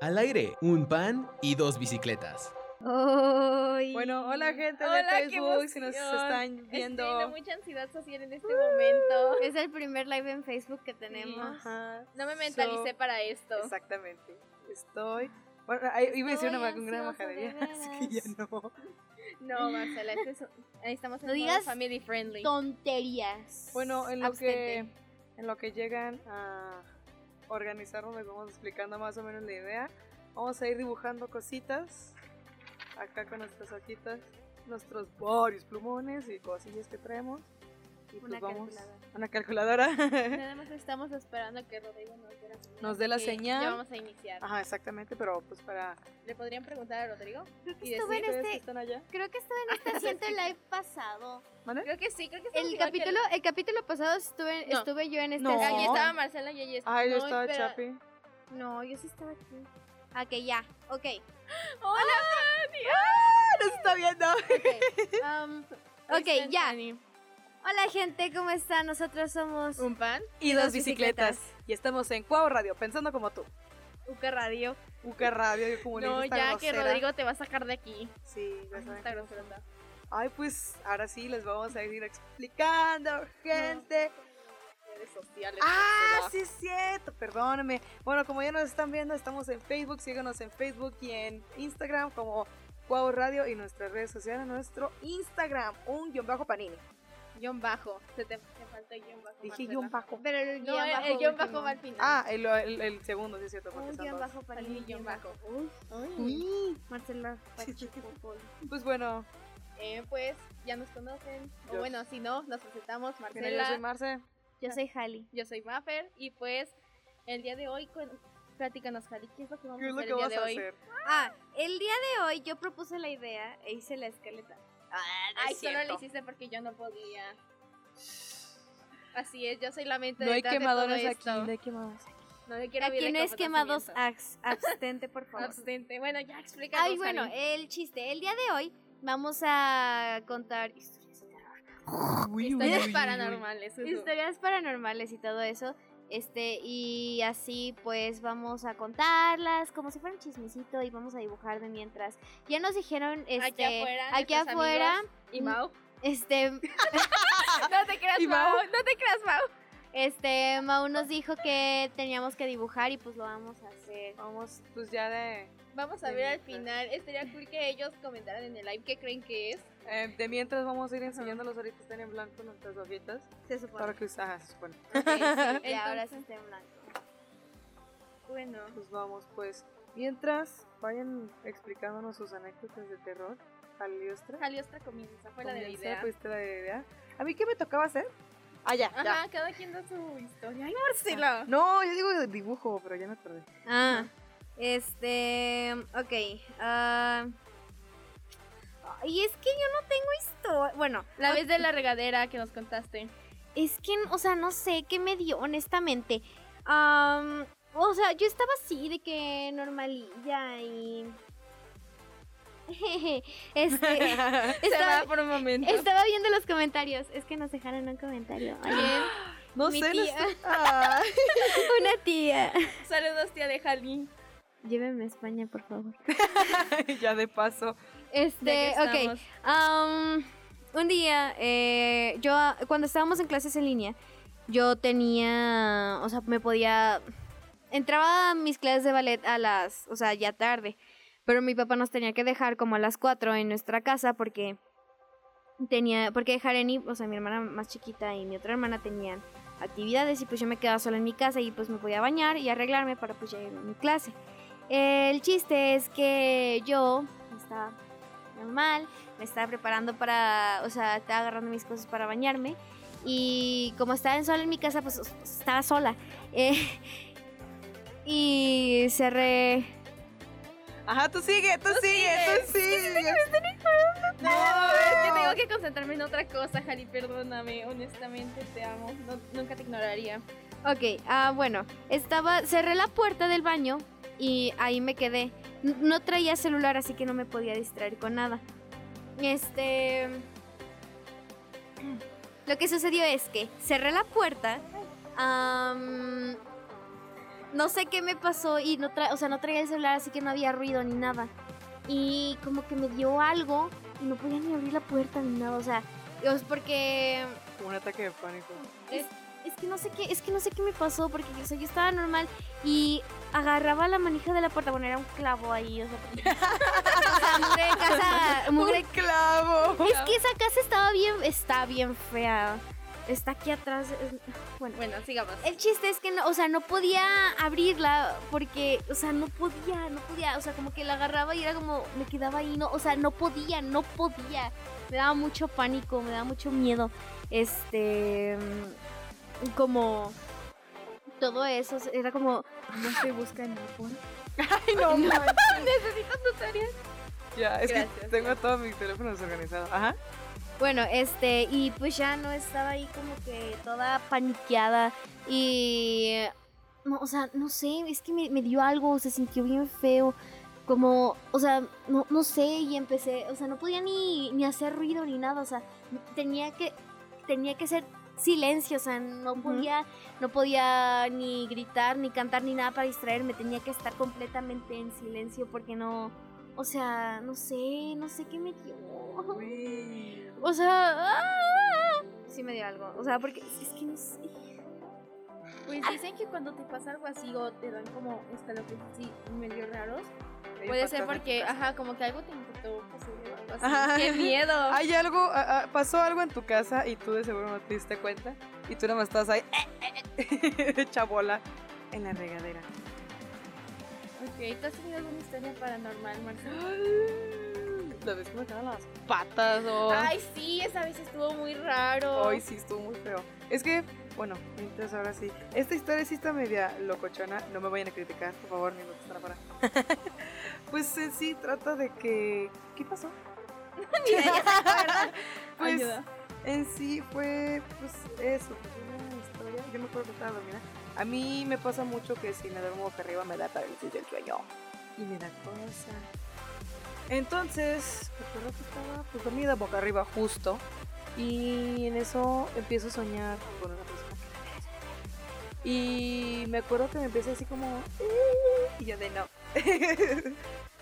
Al aire, un pan y dos bicicletas. Bueno, hola gente de Hola, Facebook, si nos están viendo. Estoy mucha ansiedad social en este momento. Es el primer live en Facebook que tenemos. Ajá. No me mentalicé So, para esto. Exactamente. Estoy. Bueno, ahí iba a decir una, Estoy una majadería, de así que ya no. No, Marcela, este es, ahí estamos en No digas family friendly. Tonterías. Bueno, en lo que en lo que llegan a organizarnos, les vamos explicando más o menos la idea. Vamos a ir dibujando cositas acá con nuestras hojitas, nuestros varios plumones y cosillas que traemos. Y pues vamos. Una calculadora. Nada más estamos esperando a que Rodrigo nos dé la señal. Nos dé la señal. Ya vamos a iniciar. Ajá, exactamente, pero pues para ¿Le podrían preguntar a Rodrigo? Y Estuve en decir- que este, están allá. creo que estuve en este asiento el live pasado. ¿Mande? Creo que sí, creo que El igual que capítulo, el capítulo pasado estuve, No. estuve yo en este No. Allí estaba Marcela y allí estaba. Ay, yo no, estaba. Chapi. No, yo sí estaba aquí. Ah, que ya. Ok. ¡Hola, ¡Nos está viendo! Ok, um, ok, Fanny! Hola gente, ¿cómo están? Nosotros somos ¿Un pan? Y dos bicicletas. Y estamos en Cuau Radio, pensando como tú. Uca Radio. Uca Radio, yo como No, ya que. Rodrigo te va a sacar de aquí. Sí, ya saben. Está grosera. Ay, pues ahora sí les vamos a ir explicando, gente. Redes sociales. Ah, sí es cierto, perdóname. Bueno, como ya nos están viendo, estamos en Facebook, síganos en Facebook y en Instagram como Cuau Radio y nuestras redes sociales, nuestro Instagram, un guion bajo panini. Guión bajo. Se te, te falta el guion bajo. Dije Marcela. guion bajo. Pero el No, guion el, bajo. el guion bajo va al final. Ah, el, el- el segundo, sí es cierto. porque Un guion bajo para mí, guion bajo. Uy, Marcela Pacheco Pol. Pues bueno, Eh, pues ya nos conocen. O Yo- bueno, si no, nos presentamos. mira, yo Marcela, soy Marce. Yo soy Hali. yo soy Maffer. Y pues el día de hoy, cu- platícanos, Jali, ¿qué es lo que vamos ¿Qué a es lo hacer que el día de a hoy? hacer? Ah, el día de hoy yo propuse la idea e hice la escaleta. Ah, Ay, solo lo hiciste porque yo no podía. Así es, yo soy la mente No hay de quemadores todo aquí, esto. no hay quemadores aquí. No le quiero no el es quemados, abstente, por favor. Abstente. Bueno, ya explícanos. Ay, bueno, el chiste. El día de hoy vamos a contar historias de terror. Uy, uy, Historias uy, uy. paranormales. Historias paranormales y todo eso. Este, y así pues vamos a contarlas como si fuera un chismecito y vamos a dibujar de mientras. Ya nos dijeron, este, Aquí afuera. aquí afuera, Y Mau. este, No te creas, ¿Y Mau. Mau? No te creas, Mau. Este, Mau nos dijo que teníamos que dibujar y pues lo vamos a hacer. Vamos, pues ya de, Vamos a De ver al mientras. final. Estaría cool que ellos comentaran en el live qué creen que es. eh, de mientras vamos a ir enseñándolos ahorita están en blanco nuestras hojitas Se supone. para que ah, se supone. Ok, sí, y Entonces- ahora sí está en blanco. Bueno. Pues vamos, pues. Mientras vayan explicándonos sus anécdotas de terror, Aliostra. Jaliostra comienza. Fue la de la idea. pues, te la idea. ¿A mí qué me tocaba hacer? Ah, ya, ya. Ajá, cada quien da su historia. Ay, Marcela. No, yo digo de dibujo, pero ya me perdí. Ah, este, ok. ah, y es que yo no tengo historia. Bueno, La vez de la regadera que nos contaste. es que, o sea, no sé qué me dio, honestamente. Am, o sea, yo estaba así de que normalilla y. este. Estaba, por un momento. estaba viendo los comentarios. Es que nos dejaron un comentario. No Mi sé, no tía. estoy- una tía. Saludos, tía de Jali. Llévenme a España, por favor. ya de paso. Este, ok. Am, un día, eh, yo, cuando estábamos en clases en línea, yo tenía, o sea, me podía, entraba a mis clases de ballet a las, o sea, ya tarde, pero mi papá nos tenía que dejar como a las 4 en nuestra casa porque tenía, porque Jareni, o sea, mi hermana más chiquita y mi otra hermana tenían actividades y pues yo me quedaba sola en mi casa y pues me podía bañar y arreglarme para pues ya a mi clase. El chiste es que yo estaba normal, me estaba preparando para, o sea, estaba agarrando mis cosas para bañarme y como estaba sola en mi casa, pues, pues, estaba sola. Eh, y cerré... Ajá, tú sigue, tú, sigue, tú sigue. No, es que tengo que concentrarme en otra cosa, Jali. Perdóname. Honestamente, te amo. No- nunca te ignoraría. Ok, ah, bueno, estaba, cerré la puerta del baño y ahí me quedé. No traía celular, así que no me podía distraer con nada. Este... Lo que sucedió es que cerré la puerta am, no sé qué me pasó y no tra o sea, no traía el celular, así que no había ruido ni nada. Y como que me dio algo y no podía ni abrir la puerta ni nada, o sea, es porque Como un ataque de pánico. es, es que no sé qué, es que no sé qué me pasó porque o sea, yo estaba normal y agarraba la manija de la puerta, bueno, era un clavo ahí, o sea, mugre casa, mugre clavo! es que esa casa estaba bien, está bien fea. Está aquí atrás. es- Bueno, Bueno, sigamos. el chiste es que no, o sea, no podía abrirla porque, o sea, no podía, no podía, o sea, como que la agarraba y era como, me quedaba ahí, no, o sea, no podía, no podía. Me daba mucho pánico, me daba mucho miedo. Este, mm, como todo eso, era como, no se busca en iPhone. ¡Ay, no! manches. Necesito tutorial. ya, es Gracias. que tengo todos mis teléfonos organizados. Ajá. Bueno, este, y pues ya no estaba ahí como que toda paniqueada y... No, o sea, no sé, es que me, me dio algo, se sintió bien feo, como, o sea, no, no sé, y empecé, o sea, no podía ni, ni hacer ruido ni nada, o sea, tenía que, tenía que ser silencio, o sea, no podía, no podía ni gritar, ni cantar, ni nada para distraerme, tenía que estar completamente en silencio porque no, o sea, no sé, no sé qué me dio. Uy. O sea, ¡ah! sí me dio algo. O sea, porque es que no sé. Pues dicen que cuando te pasa algo así o te dan como escalofríos así medio raros, puede ser porque, ajá, como que algo te algo así. ¡Qué miedo! Hay algo, ah, ah, pasó algo en tu casa y tú de seguro no te diste cuenta. Y tú nada más estás ahí, hecha bola en la regadera. Ok, ¿tú has tenido alguna historia paranormal, Marcelo? La vez que me quedan las patas o. Ay, sí, esa vez estuvo muy raro. Ay, sí, estuvo muy feo. Es que, bueno, entonces ahora sí. Esta historia sí está media locochona. No me vayan a criticar, por favor, ni me afuera. pues en sí trata de que. ¿Qué pasó? Pues Ayuda. en sí fue, pues eso, pues una historia. Yo me acuerdo que estaba dormida. A mí me pasa mucho que si me duermo boca arriba me da parálisis del sueño. Y me da cosa. Entonces, recuerdo que estaba pues dormida boca arriba justo. Y en eso empiezo a soñar con una persona Y me acuerdo que me empecé así como... "Eh", Y yo de no.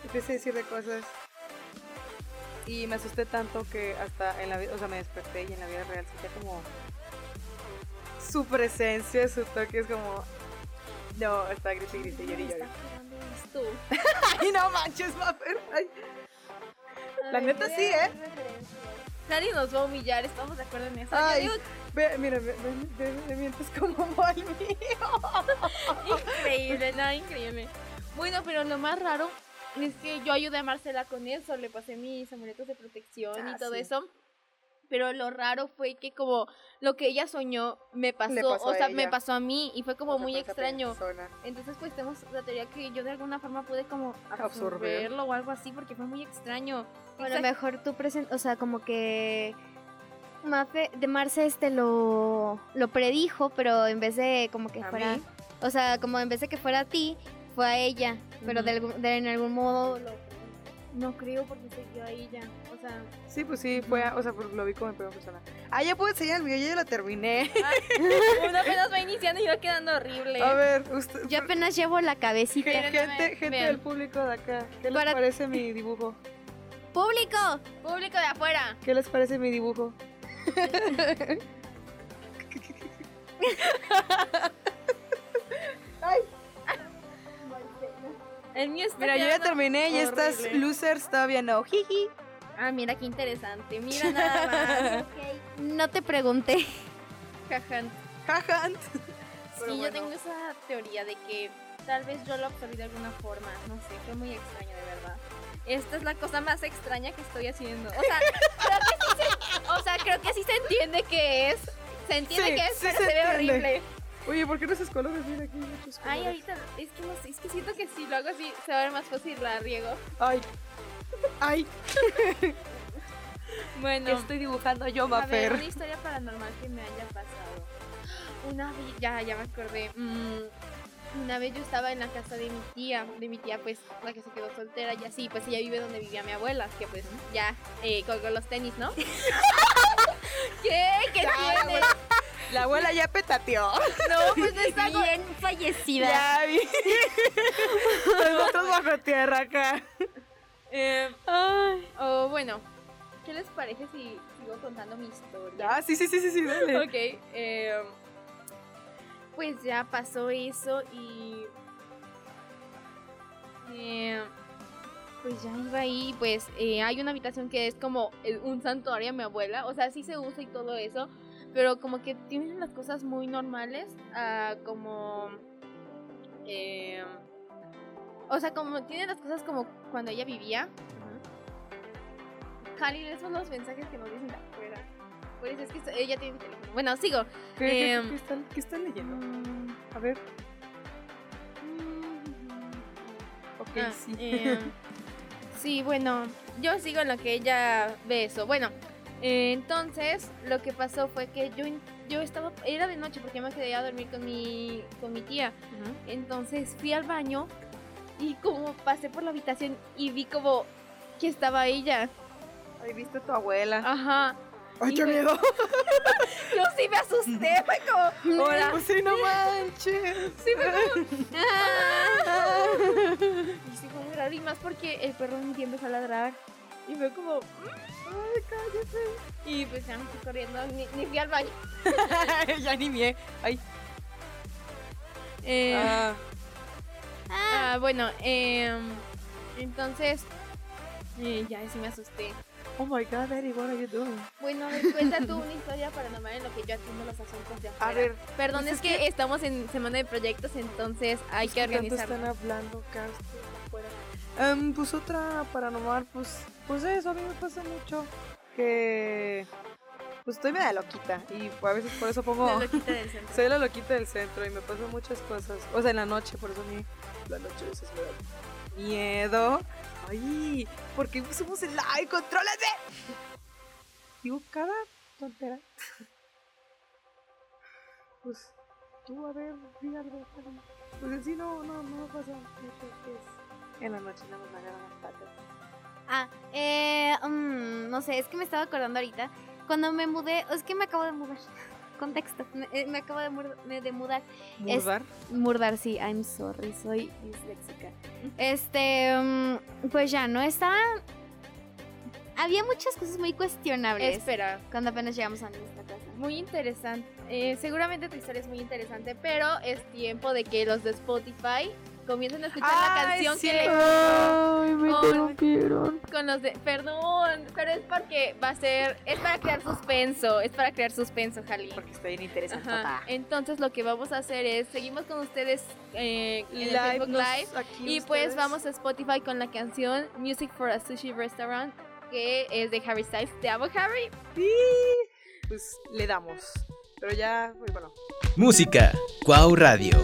empecé a decirle cosas. Y me asusté tanto que hasta en la vida, o sea, me desperté y en la vida real sentía como su presencia, su toque es como... No, está grite, grite, llori, llori. Jugando esto. Ay, no manches, Maffer. La Ay, neta sí, ¿eh? Nadie nos va a humillar, estamos de acuerdo en eso. Ay. digo, ve, mira, me- me- me mientes como mal mío. increíble, nada, increíble. Bueno, pero lo más raro es que yo ayudé a Marcela con eso, le pasé mis amuletos de protección Ah, y todo sí. eso. Pero lo raro fue que como lo que ella soñó me pasó, o a sea, me pasó a mí y fue como O sea, muy extraño. persona. Entonces pues tenemos la teoría que yo de alguna forma pude como Absorber. absorberlo o algo así porque fue muy extraño. Bueno, Exacto. mejor tú present, o sea, como que Mafe, de Marce este lo, lo predijo, pero en vez de como que fuera, mí. o sea, como en vez de que fuera a ti, fue a ella, pero de, Ujú. algún- de- en algún modo lo No creo porque seguía ahí ya. O sea, Sí, pues sí, fue, a- o sea, pues lo vi como en primera persona. Ah, ya puedo enseñar el video, ya la terminé. uno apenas va iniciando y va quedando horrible. A ver, usted, Yo apenas llevo la cabecita. Gente, gente vean. del público de acá, ¿qué les Para- parece mi dibujo? ¡Público! Público de afuera. ¿Qué les parece mi dibujo? El mío está Mira, yo ya terminé y estas losers todavía no. Jiji. Ah, mira qué interesante. Mira nada No te pregunté. más. Jajan. Jajant. Sí, yo tengo esa teoría de que tal vez yo lo absorbí de alguna forma. No sé, fue muy extraño de verdad. Esta es la cosa más extraña que estoy haciendo. O sea, creo que sí se, o sea, creo que sí se entiende que es. Se entiende Sí, que es, sí pero se se, ve entiende. horrible. Oye, ¿por qué no haces colores? Mira aquí hay muchos colores. Ay, ahorita, es que no sé, es que siento que si lo hago así se va a ver más fácil, la riego. Ay. Ay. Bueno, ¿Qué estoy dibujando yo, A ver, Mafer? una historia paranormal que me haya pasado. Una vez, ya, ya me acordé. Mm, una vez yo estaba en la casa de mi tía, de mi tía, pues, la que se quedó soltera y así, pues ella vive donde vivía mi abuela, que pues ya eh, colgó los tenis, ¿no? ¿Qué? ¿Qué Ya, tiene? La abuela ya petateó. No, pues no es algo. Bien fallecida. Ya vi. Nosotros bajo tierra acá. Eh, o bueno, ¿qué les parece si sigo contando mi historia? Ah, sí, sí, sí, sí, sí, dale. Ok, eh, pues ya pasó eso y... eh, pues ya iba ahí, pues eh, hay una habitación que es como el- un santuario a mi abuela, o sea, sí se usa y todo eso, pero como que tienen las cosas muy normales, ah, como... eh, o sea, como tienen las cosas como cuando ella vivía. Cali, esos son los mensajes que nos dicen de afuera. Por eso es que esto- ella tiene mi teléfono. Bueno, sigo. ¿Qué, qué- Em, qué están, qué están leyendo? Mm, A ver. Ok, ah, sí. em, sí, bueno, yo sigo en lo que ella ve eso. Bueno, eh, entonces lo que pasó fue que yo, yo estaba, era de noche porque me quedé a dormir con mi, con mi tía. Ujú. Entonces fui al baño y como pasé por la habitación y vi como que estaba ella. Ahí viste a tu abuela. Ajá. ¡Ay, qué Híjole. miedo! Yo sí me asusté, fue como, hola. Pues sí, no manches. Sí, fue como, Y sí fue muy raro y más porque el perro un día empezó a ladrar. Y fue como, Ay, cállate. y pues ya me fui corriendo, ni, ni fui al baño. ya ni mie. Ay. Eh, Ah, ah, bueno, em, entonces, eh, ya sí me asusté. oh my god, Eddie, what are you doing? Bueno, cuenta tú una historia paranormal en lo que yo atiendo los asuntos de afuera. A ver, Perdón, pues es es que, estamos en semana de proyectos, entonces hay que ¿qué tanto organizarlo. están hablando, Castro, afuera? Em, pues otra paranormal, pues, pues eso, a mí me pasa mucho que... Pues estoy media loquita y a veces por eso pongo... La loquita del centro. Soy la loquita del centro y me pasan muchas cosas. O sea, en la noche, por eso a mí la noche a veces me da miedo. Ay, ¿por qué pusimos el live? ¡Contrólate! Digo, cada tontera. Pues, tú, a ver, di algo. Pues en sí no, no, no me pasa mucho que es en la noche, nada más me agarran las patas. Ah, eh, mm, no sé, es que me estaba acordando ahorita. Cuando me mudé, es que me acabo de mudar. Contexto, me, eh, me acabo de, mur- me- de mudar. Es- ¿Mudar? Murdar, sí, I'm sorry, soy disléxica. Este, mm, pues ya, ¿no? Estaba... Había muchas cosas muy cuestionables Espera, cuando apenas llegamos a nuestra casa. Muy interesante. Eh, seguramente tu historia es muy interesante, pero es tiempo de que los de Spotify comiencen a escuchar la canción que le Ay, me interrumpieron. con los de. Perdón, pero es porque va a ser. Es para crear suspenso. Es para crear suspenso, Jali. Porque está bien interesante. Entonces lo que vamos a hacer es seguimos con ustedes eh, en el Facebook Live y pues vamos a Spotify con la canción Music for a Sushi Restaurant que es de Harry Styles. Te amo, Harry. Sí, pues le damos. Pero ya, pues, bueno. Música. Cuau Radio.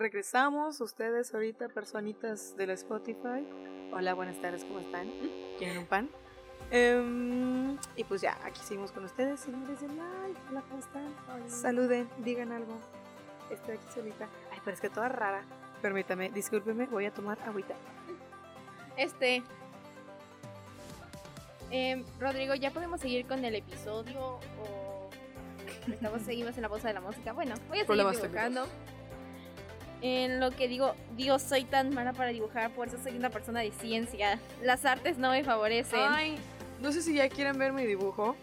Regresamos, ustedes ahorita, personitas del Spotify. Hola, buenas tardes, ¿cómo están? ¿Quieren un pan? Em, y pues ya, aquí seguimos con ustedes, señores de live. Hola, ¿cómo están? Saluden, digan algo. Estoy aquí solita. Ay, pero es que toda rara. Permítame, discúlpeme, voy a tomar agüita. Este. em, Rodrigo, ¿ya podemos seguir con el episodio? ¿O estamos, seguimos en la pausa de la música? Bueno, voy a seguir Problemas dibujando. En lo que digo, Dios, soy tan mala para dibujar, por eso soy una persona de ciencia. Las artes no me favorecen. Ay, no sé si ya quieren ver mi dibujo,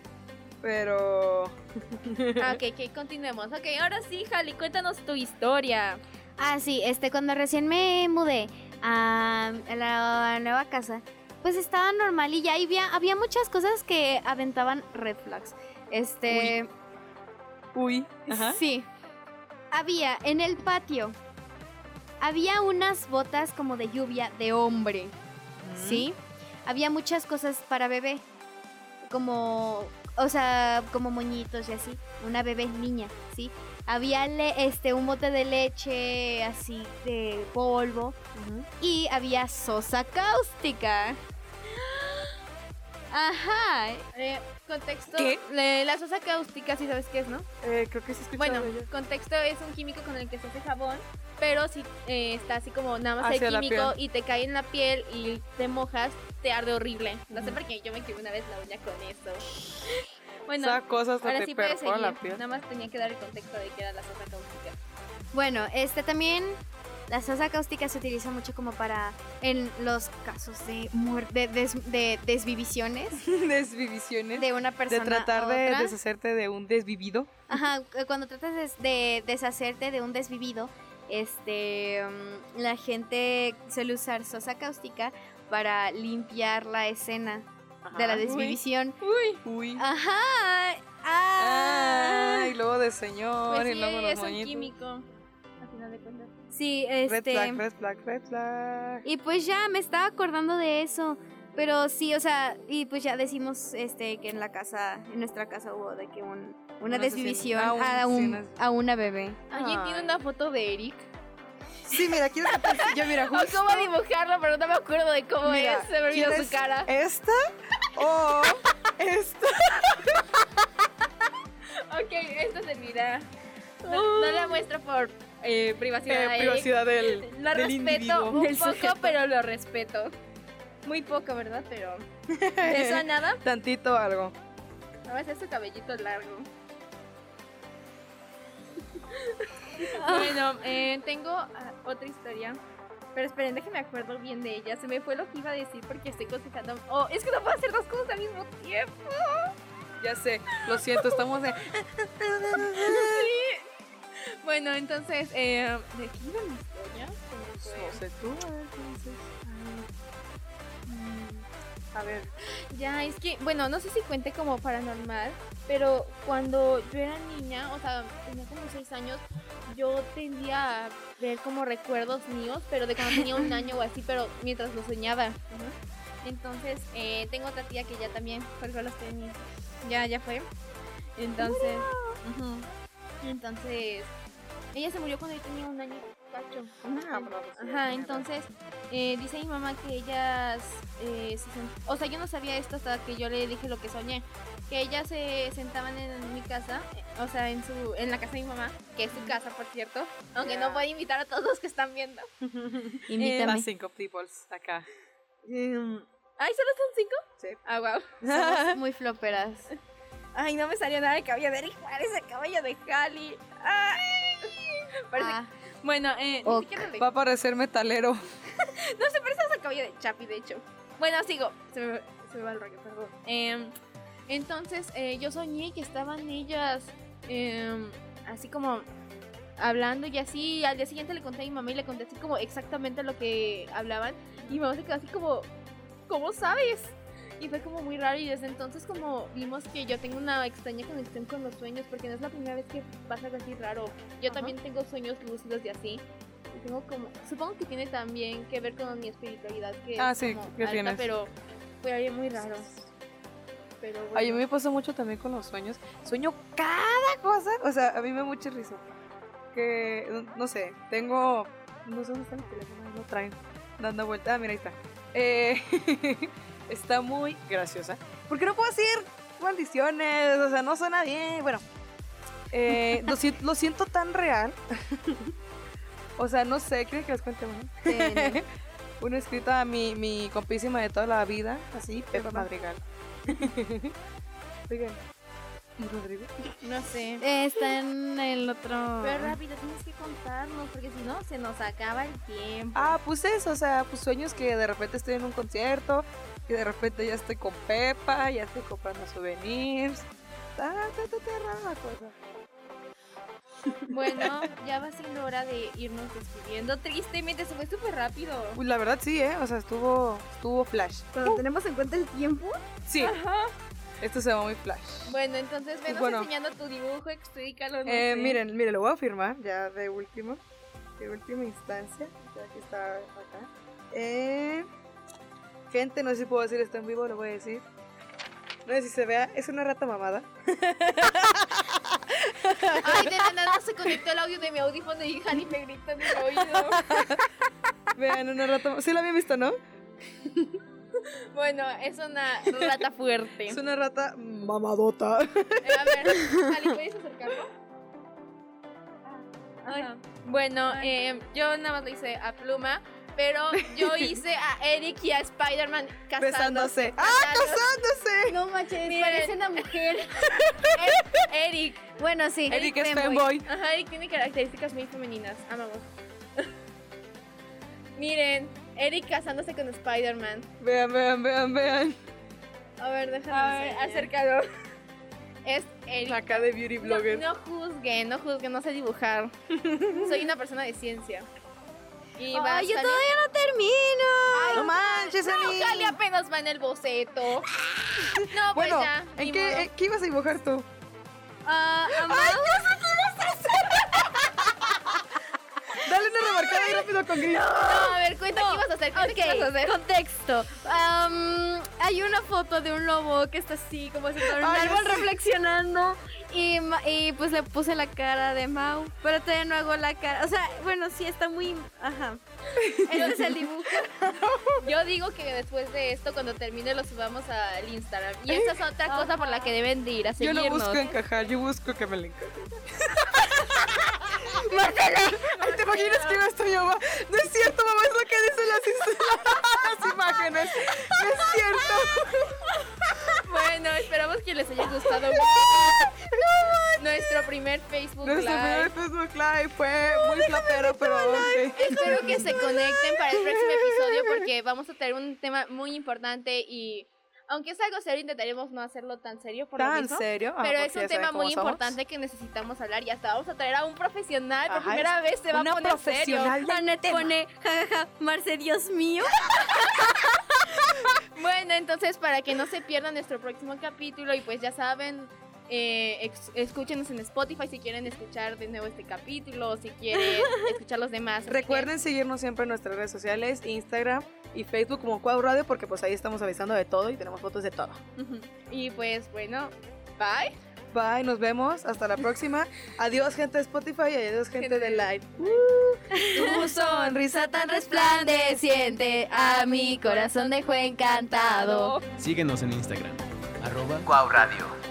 pero... Ah, ok, ok, continuemos. Ok, ahora sí, Jali, cuéntanos tu historia. Ah, sí, este, cuando recién me mudé a la nueva casa, pues estaba normal y ya había, había muchas cosas que aventaban red flags. Este, Uy, ajá. sí. Había en el patio, había unas botas como de lluvia de hombre, ¿sí? Había muchas cosas para bebé, como, o sea, como moñitos y así. Una bebé niña, ¿sí? Había le- este, un bote de leche así de polvo y había sosa cáustica. Ajá. Eh, contexto. ¿Qué? le- la sosa cáustica, sí sabes qué es, ¿no? Eh, creo que sí escuché Bueno, contexto es un químico con el que se hace jabón, pero si eh, está así como nada más Hacia el químico y te cae en la piel y te mojas, te arde horrible. No sé por qué yo me quemé una vez la uña con eso. Bueno, Esa cosa hasta ahora te sí puedes seguir. la piel. Nada más tenía que dar el contexto de que era la sosa cáustica. Bueno, este también la sosa cáustica se utiliza mucho como para en los casos de muer- de, des- de desvivisiones Desvivisiones. de una De persona tratar a de otra. deshacerte de un desvivido. Ajá, cu- cuando tratas de, de deshacerte de un desvivido, este, mm, la gente suele usar sosa cáustica para limpiar la escena de la Ajá. desvivisión. Uy. Uy. Ajá. Ah. Ay, luego de señor Pues y luego los es un químico. A final de cuentas. Sí, Red este. flag, red flag, red flag. Y pues ya me estaba acordando de eso. Pero sí, o sea, y pues ya decimos este que en la casa, en nuestra casa hubo de que un, una Un desvivisión ah, a, un- sí, un, una- a una bebé. ¿Alguien tiene una foto de Eric? Sí, mira, quiero que te- yo mira, O justo cómo dibujarlo, pero no me acuerdo de cómo Mira, es. Se me olvidó ¿quieres su cara. ¿Esta o esta? Ok, esto se mira. No, no la muestro por eh, privacidad. Eh, privacidad del, Lo del respeto individuo. un Del poco, sujeto. pero lo respeto. Muy poco, ¿verdad? Pero. De eso a nada. Tantito algo. No va a ser su cabellito largo. bueno, eh, tengo ah, otra historia. Pero esperen, déjenme acuerdo bien de ella. Se me fue lo que iba a decir porque estoy cosechando. Oh, es que no puedo hacer dos cosas al mismo tiempo. Ya sé, lo siento, estamos de... Bueno, entonces, eh, ¿de qué iba mi historia? No sé tú, a ver, entonces. A ver, Ya, es que, bueno, no sé si cuente como paranormal, pero cuando yo era niña, o sea, tenía como 6 años, yo tendía a ver como recuerdos míos, pero de cuando tenía un año o así, pero mientras lo soñaba. Entonces, eh, tengo otra tía que ya también colgó los tenis. Ya, ya fue. Entonces, entonces, ella se murió cuando yo tenía un año y cacho. Ajá, entonces eh, dice mi mamá que ellas, eh, se sent- o sea, yo no sabía esto hasta que yo le dije lo que soñé, que ellas se sentaban en mi casa, eh, o sea, en su, en la casa de mi mamá, que es su casa, por cierto, aunque Ya. no puedo invitar a todos los que están viendo. Invítame. Las cinco peoples acá. Em, Ay, ¿solo son cinco? Sí. Ah, wow. Somos muy floperas. Ay, no me salió nada de cabello de Eric Juárez, el cabello de Cali. Ay. Parece- Ah, Bueno, eh, ni Ok. siquiera le- Va a parecer metalero. No se parece al cabello de Chapi, de hecho. Bueno, sigo. Se me, se me va el rollo, perdón. Em, Entonces eh, yo soñé que estaban ellas em, así como hablando y así. Al día siguiente le conté a mi mamá y le conté así como exactamente lo que hablaban. Y mi mamá se quedó así como, ¿cómo sabes? Y fue como muy raro y desde entonces como vimos que yo tengo una extraña conexión con los sueños porque no es la primera vez que pasa algo así raro. Yo Ajá. también tengo sueños lúcidos y así. Y tengo como, supongo que tiene también que ver con mi espiritualidad que Ah, es sí, como ¿qué alta, tienes? pero fue algo muy raro. Pero bueno. A mí me pasa mucho también con los sueños. Sueño cada cosa. O sea, a mí me da mucha risa. Que, no sé, tengo... No sé dónde está mi teléfono, lo traen. Dando vuelta. Ah, mira, ahí está. Eh, está muy graciosa. Porque no puedo decir maldiciones. O sea, no suena bien. Bueno, eh, lo, si- lo siento tan real. o sea, no sé. ¿Quieren que les cuente uno? Eh, Uno escrito a mi, mi compísima de toda la vida, así, Pepa Madrigal. Oigan, ¿y Rodrigo? No sé. eh, está en el otro. Pero rápido, tienes que contarnos, porque si no, se nos acaba el tiempo. Ah, pues eso, o sea, pues sueños que de repente estoy en un concierto, y de repente ya estoy con Pepa, ya estoy comprando souvenirs. Está, está, está, está rara la cosa. Bueno, ya va siendo hora de irnos despidiendo. Tristemente, se fue súper rápido. Uy, la verdad sí, ¿eh? O sea, estuvo, estuvo flash. Cuando tenemos en cuenta el tiempo. Sí, esto se va muy flash. Bueno, entonces venos Bueno. enseñando tu dibujo, explícalo. No Eh, sé. miren, miren, lo voy a firmar ya de último. De última instancia. Ya que está acá. Eh, gente, no sé si puedo decir esto en vivo, lo voy a decir. No sé si se vea, es una rata mamada. Ay, de la nada se conectó el audio de mi audífono y Hani me grita en el oído. Vean, una rata mamada. Sí la habían visto, ¿no? Bueno, es una rata fuerte. Es una rata mamadota. Eh, a ver, Hani, ¿puedes acercarlo? Ajá. Bueno, eh, yo nada más le hice a Pluma, pero yo hice a Eric y a Spider-Man casándose. Besándose. ¡Ah, casándose! No manches, Miren. parece una mujer. Eric. Bueno, sí. Eric es femboy. fanboy. Ajá, Eric tiene características muy femeninas. Amamos. Miren, Eric casándose con Spider-Man. Vean, vean, vean, vean. A ver, déjame. Acércalo. Es Eric. Acá de beauty No, blogger. no juzguen, no juzguen, no sé dibujar. Soy una persona de ciencia. Y va a Ay, yo salir- todavía no termino. No manches, No. Cali apenas va en el boceto. No, pues Bueno, ya. ¿en qué, modo. eh, qué ibas a dibujar tú? Ah, ama- Dale una remarcada ahí rápido con gris. No, a ver, cuenta qué ibas a hacer. cuenta qué ibas a hacer. Contexto. Am, hay una foto de un lobo que está así, como si fuera un Ay, árbol sí. reflexionando. Y, ma- y pues le puse la cara de Mau, pero todavía no hago la cara. O sea, bueno, sí está muy. Ajá. Ese es el dibujo. Yo digo que después de esto, cuando termine, lo subamos al Instagram. Y esa es otra cosa por la que deben de ir a Yo seguirnos. no busco encajar, yo busco que me le encaje. Marcela, ay, ¿te imaginas que iba a estar mi mamá? No es cierto, mamá, es lo que dicen las, las imágenes. No es cierto. Bueno, esperamos que les haya gustado nuestro primer Facebook Nuestro Live. primer Facebook Live fue muy flapero, pero ok. Espero que se conecten para el próximo episodio porque vamos a tener un tema muy importante y aunque es algo serio intentaremos no hacerlo tan serio por lo ¿Tan mismo. serio? Ah, Pero porque es un tema muy somos. importante que necesitamos hablar y hasta vamos a traer a un profesional. Por Ajá, primera vez se va a una poner serio. Anet pone, jajaja, Marce, Dios mío. Bueno, entonces para que no se pierdan nuestro próximo capítulo y pues ya saben, eh, escúchenos en Spotify si quieren escuchar de nuevo este capítulo si quieren escuchar los demás. Recuerden seguirnos siempre en nuestras redes sociales, Instagram y Facebook como Cuau Radio, porque pues ahí estamos avisando de todo y tenemos fotos de todo. Y pues bueno, bye. Bye, nos vemos, hasta la próxima. Adiós gente de Spotify y adiós gente de Live. Tu sonrisa tan resplandeciente a mi corazón dejó encantado. Síguenos en Instagram. Arroba Cuau Radio.